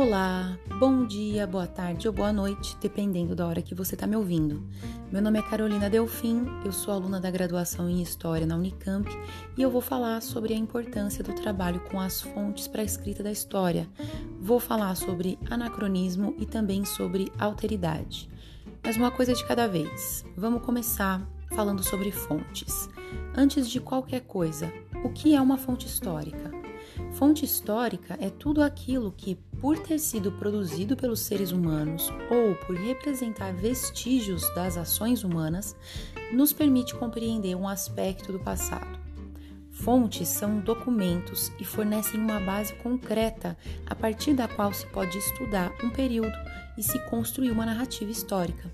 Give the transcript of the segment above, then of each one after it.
Olá, bom dia, boa tarde ou boa noite, dependendo da hora que você está me ouvindo. Meu nome é Carolina Delfim, eu sou aluna da graduação em História na Unicamp e eu vou falar sobre a importância do trabalho com as fontes para a escrita da história. Vou falar sobre anacronismo e também sobre alteridade. Mas uma coisa de cada vez. Vamos começar falando sobre fontes. Antes de qualquer coisa, o que é uma fonte histórica? Fonte histórica é tudo aquilo que, por ter sido produzido pelos seres humanos ou por representar vestígios das ações humanas, nos permite compreender um aspecto do passado. Fontes são documentos e fornecem uma base concreta a partir da qual se pode estudar um período e se construir uma narrativa histórica.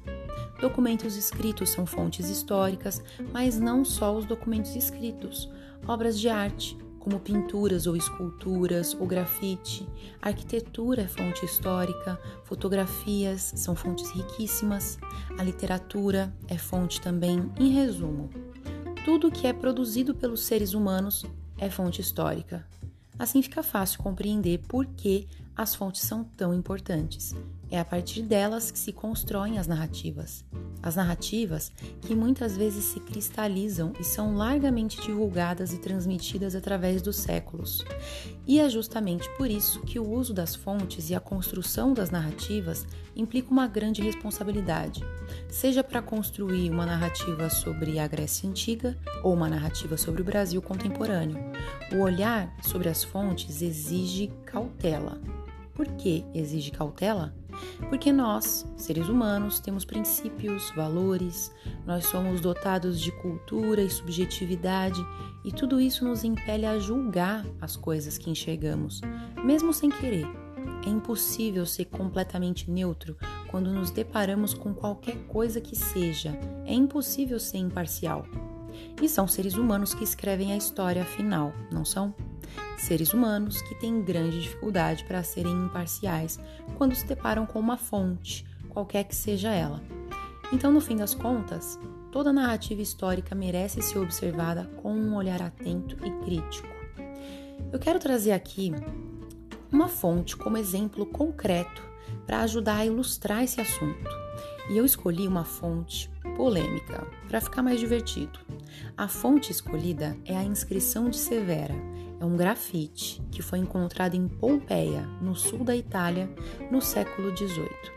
Documentos escritos são fontes históricas, mas não só os documentos escritos. Obras de arte, como pinturas ou esculturas ou grafite. arquitetura é fonte histórica, fotografias são fontes riquíssimas, a literatura é fonte também. Em resumo, tudo que é produzido pelos seres humanos é fonte histórica. Assim fica fácil compreender por que as fontes são tão importantes. É a partir delas que se constroem as narrativas. As narrativas que muitas vezes se cristalizam e são largamente divulgadas e transmitidas através dos séculos. E é justamente por isso que o uso das fontes e a construção das narrativas implica uma grande responsabilidade, seja para construir uma narrativa sobre a Grécia Antiga ou uma narrativa sobre o Brasil contemporâneo. O olhar sobre as fontes exige cautela. Por que exige cautela? Porque nós, seres humanos, temos princípios, valores, nós somos dotados de cultura e subjetividade, e tudo isso nos impele a julgar as coisas que enxergamos, mesmo sem querer. É impossível ser completamente neutro quando nos deparamos com qualquer coisa que seja. É impossível ser imparcial. E são seres humanos que escrevem a história afinal, não são? Seres humanos que têm grande dificuldade para serem imparciais quando se deparam com uma fonte, qualquer que seja ela. Então, no fim das contas, toda narrativa histórica merece ser observada com um olhar atento e crítico. Eu quero trazer aqui uma fonte como exemplo concreto para ajudar a ilustrar esse assunto. E eu escolhi uma fonte polêmica para ficar mais divertido. A fonte escolhida é a inscrição de Severa, é um grafite que foi encontrado em Pompeia, no sul da Itália, no século XVIII.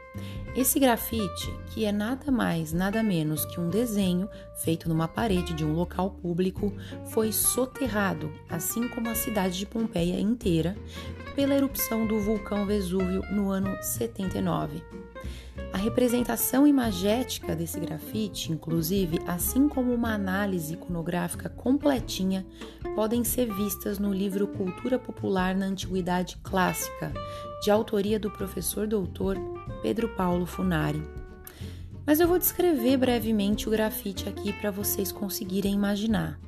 Esse grafite, que é nada mais, nada menos que um desenho feito numa parede de um local público, foi soterrado, assim como a cidade de Pompeia inteira, pela erupção do vulcão Vesúvio no ano 79. A representação imagética desse grafite, inclusive, assim como uma análise iconográfica completinha, podem ser vistas no livro Cultura Popular na Antiguidade Clássica, de autoria do professor doutor Pedro Paulo Funari. Mas eu vou descrever brevemente o grafite aqui para vocês conseguirem imaginar.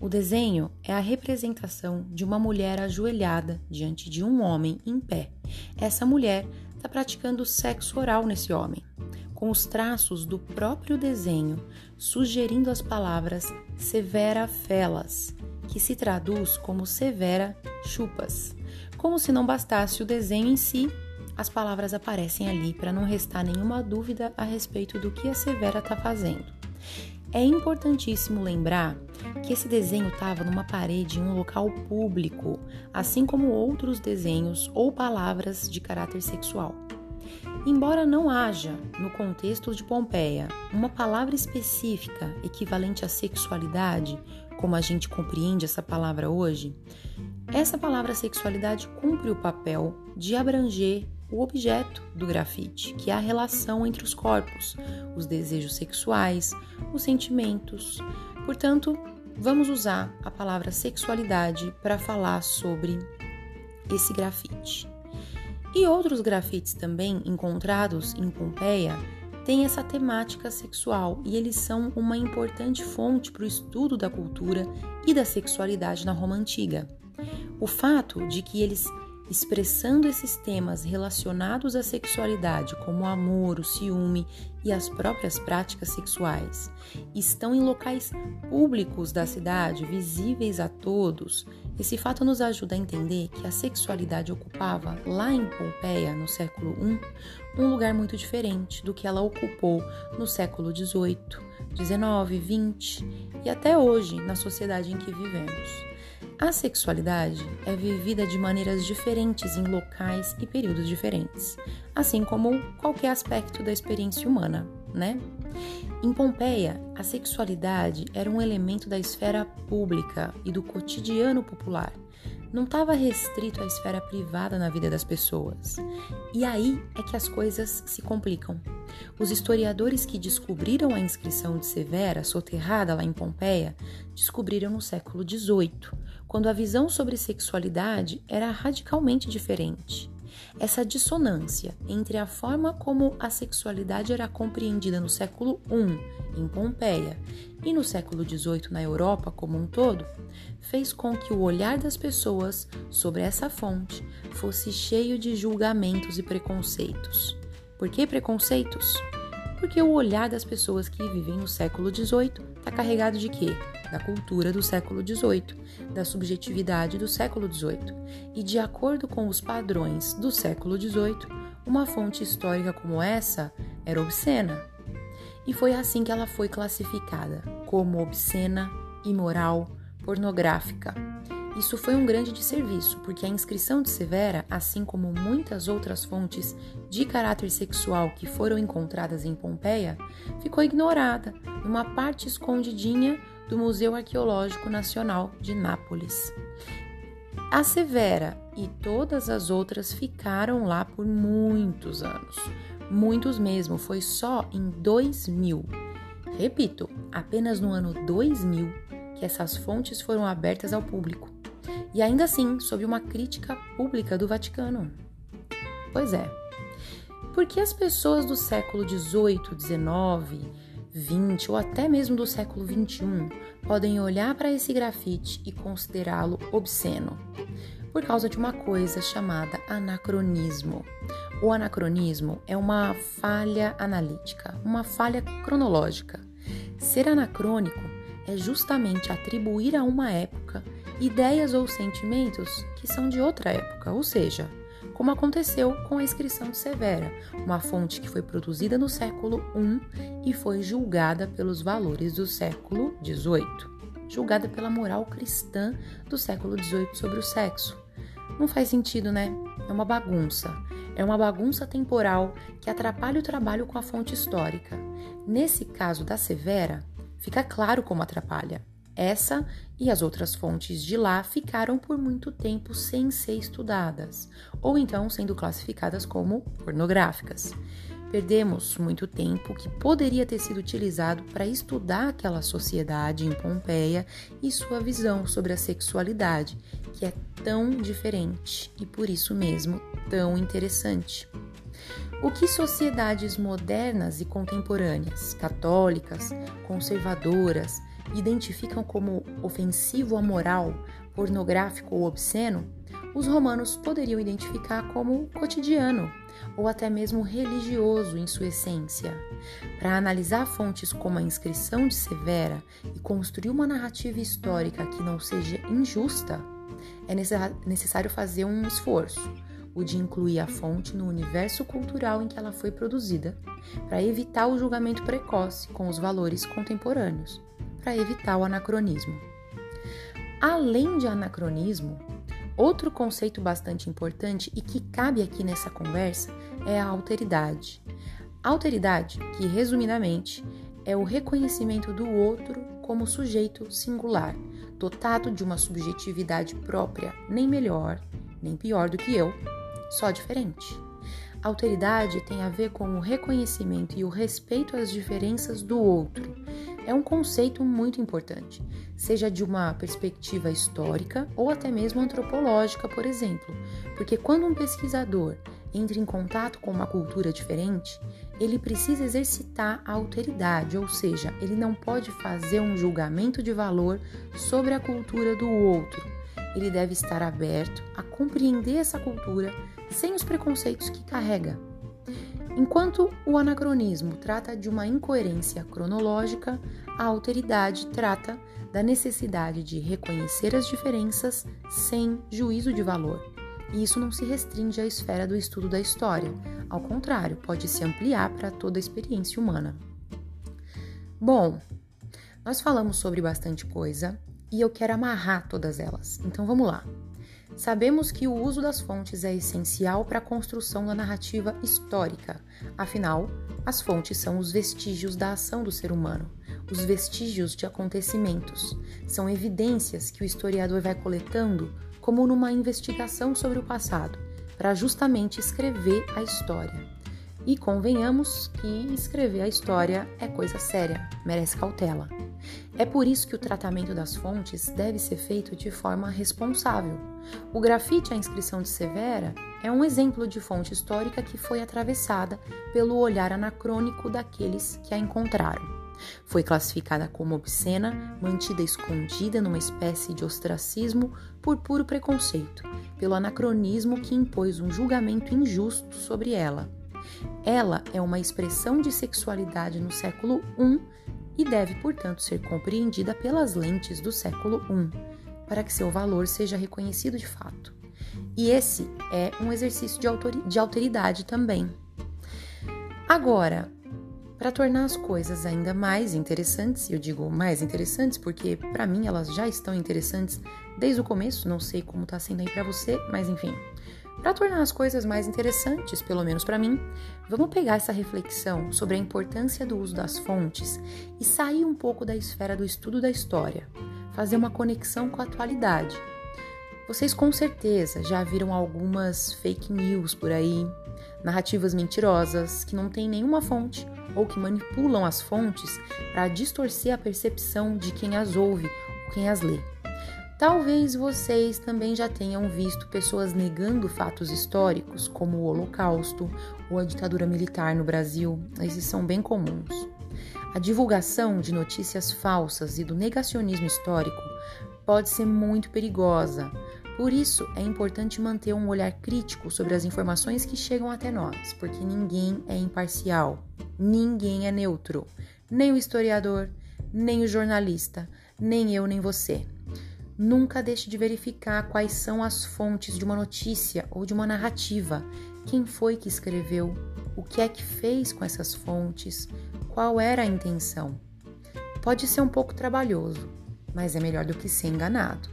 O desenho é a representação de uma mulher ajoelhada diante de um homem em pé. Essa mulher está praticando sexo oral nesse homem, com os traços do próprio desenho, sugerindo as palavras severa felas, que se traduz como severa chupas. Como se não bastasse o desenho em si, as palavras aparecem ali para não restar nenhuma dúvida a respeito do que a Severa está fazendo. É importantíssimo lembrar que esse desenho estava numa parede em um local público, assim como outros desenhos ou palavras de caráter sexual. Embora não haja, no contexto de Pompeia, uma palavra específica equivalente à sexualidade, como a gente compreende essa palavra hoje, essa palavra sexualidade cumpre o papel de abranger o objeto do grafite, que é a relação entre os corpos, os desejos sexuais, os sentimentos. Portanto, vamos usar a palavra sexualidade para falar sobre esse grafite. E outros grafites também encontrados em Pompeia têm essa temática sexual e eles são uma importante fonte para o estudo da cultura e da sexualidade na Roma Antiga. O fato de que eles expressando esses temas relacionados à sexualidade, como o amor, o ciúme e as próprias práticas sexuais, estão em locais públicos da cidade, visíveis a todos, esse fato nos ajuda a entender que a sexualidade ocupava, lá em Pompeia, no século I, um lugar muito diferente do que ela ocupou no século XVIII, XIX, XX e até hoje na sociedade em que vivemos. A sexualidade é vivida de maneiras diferentes em locais e períodos diferentes, assim como qualquer aspecto da experiência humana, né? Em Pompeia, a sexualidade era um elemento da esfera pública e do cotidiano popular. Não estava restrito à esfera privada na vida das pessoas. E aí é que as coisas se complicam. Os historiadores que descobriram a inscrição de Severa, soterrada lá em Pompeia, descobriram no século XVIII, quando a visão sobre sexualidade era radicalmente diferente. Essa dissonância entre a forma como a sexualidade era compreendida no século I, em Pompeia, e no século XVIII na Europa como um todo, fez com que o olhar das pessoas sobre essa fonte fosse cheio de julgamentos e preconceitos. Por que preconceitos? Porque o olhar das pessoas que vivem no século XVIII está carregado de quê? Da cultura do século XVIII, da subjetividade do século XVIII. E de acordo com os padrões do século XVIII, uma fonte histórica como essa era obscena. E foi assim que ela foi classificada como obscena, imoral, pornográfica isso foi um grande desserviço, porque a inscrição de Severa, assim como muitas outras fontes de caráter sexual que foram encontradas em Pompeia, ficou ignorada numa parte escondidinha do Museu Arqueológico Nacional de Nápoles. A Severa e todas as outras ficaram lá por muitos anos. Muitos mesmo, foi só em 2000. Repito, apenas no ano 2000 que essas fontes foram abertas ao público e ainda assim sob uma crítica pública do Vaticano. Pois é. Porque as pessoas do século XVIII, XIX, XX ou até mesmo do século XXI podem olhar para esse grafite e considerá-lo obsceno? Por causa de uma coisa chamada anacronismo. O anacronismo é uma falha analítica, uma falha cronológica. Ser anacrônico é justamente atribuir a uma época ideias ou sentimentos que são de outra época, ou seja, como aconteceu com a inscrição de Severa, uma fonte que foi produzida no século I e foi julgada pelos valores do século XVIII, julgada pela moral cristã do século XVIII sobre o sexo. Não faz sentido, né? É uma bagunça. É uma bagunça temporal que atrapalha o trabalho com a fonte histórica. Nesse caso da Severa, fica claro como atrapalha. Essa e as outras fontes de lá ficaram por muito tempo sem ser estudadas, ou então sendo classificadas como pornográficas. Perdemos muito tempo que poderia ter sido utilizado para estudar aquela sociedade em Pompeia e sua visão sobre a sexualidade, que é tão diferente e por isso mesmo tão interessante. O que sociedades modernas e contemporâneas, católicas, conservadoras, identificam como ofensivo à moral, pornográfico ou obsceno, os romanos poderiam identificar como cotidiano ou até mesmo religioso em sua essência. Para analisar fontes como a inscrição de Severa e construir uma narrativa histórica que não seja injusta, é necessário fazer um esforço, o de incluir a fonte no universo cultural em que ela foi produzida, para evitar o julgamento precoce com os valores contemporâneos para evitar o anacronismo. Além de anacronismo, outro conceito bastante importante e que cabe aqui nessa conversa é a alteridade. Alteridade, que resumidamente é o reconhecimento do outro como sujeito singular, dotado de uma subjetividade própria, nem melhor, nem pior do que eu, só diferente. Alteridade tem a ver com o reconhecimento e o respeito às diferenças do outro, é um conceito muito importante, seja de uma perspectiva histórica ou até mesmo antropológica, por exemplo, porque quando um pesquisador entra em contato com uma cultura diferente, ele precisa exercitar a alteridade, ou seja, ele não pode fazer um julgamento de valor sobre a cultura do outro. ele deve estar aberto a compreender essa cultura sem os preconceitos que carrega. Enquanto o anacronismo trata de uma incoerência cronológica, a alteridade trata da necessidade de reconhecer as diferenças sem juízo de valor. E isso não se restringe à esfera do estudo da história, ao contrário, pode se ampliar para toda a experiência humana. Bom, nós falamos sobre bastante coisa e eu quero amarrar todas elas, então vamos lá. Sabemos que o uso das fontes é essencial para a construção da narrativa histórica, afinal, as fontes são os vestígios da ação do ser humano, os vestígios de acontecimentos. São evidências que o historiador vai coletando como numa investigação sobre o passado, para justamente escrever a história. E convenhamos que escrever a história é coisa séria, merece cautela. É por isso que o tratamento das fontes deve ser feito de forma responsável. O grafite à inscrição de Severa é um exemplo de fonte histórica que foi atravessada pelo olhar anacrônico daqueles que a encontraram. Foi classificada como obscena, mantida escondida numa espécie de ostracismo por puro preconceito, pelo anacronismo que impôs um julgamento injusto sobre ela. Ela é uma expressão de sexualidade no século I e deve, portanto, ser compreendida pelas lentes do século I, para que seu valor seja reconhecido de fato. E esse é um exercício de, de alteridade também. Agora, para tornar as coisas ainda mais interessantes, eu digo mais interessantes porque para mim elas já estão interessantes desde o começo, não sei como está sendo aí para você, mas enfim. Para tornar as coisas mais interessantes, pelo menos para mim, vamos pegar essa reflexão sobre a importância do uso das fontes e sair um pouco da esfera do estudo da história, fazer uma conexão com a atualidade. Vocês com certeza já viram algumas fake news por aí, narrativas mentirosas que não têm nenhuma fonte ou que manipulam as fontes para distorcer a percepção de quem as ouve ou quem as lê. Talvez vocês também já tenham visto pessoas negando fatos históricos, como o Holocausto ou a ditadura militar no Brasil, esses são bem comuns. A divulgação de notícias falsas e do negacionismo histórico pode ser muito perigosa, por isso, é importante manter um olhar crítico sobre as informações que chegam até nós, porque ninguém é imparcial, ninguém é neutro, nem o historiador, nem o jornalista, nem eu, nem você. Nunca deixe de verificar quais são as fontes de uma notícia ou de uma narrativa. Quem foi que escreveu? O que é que fez com essas fontes? Qual era a intenção? Pode ser um pouco trabalhoso, mas é melhor do que ser enganado.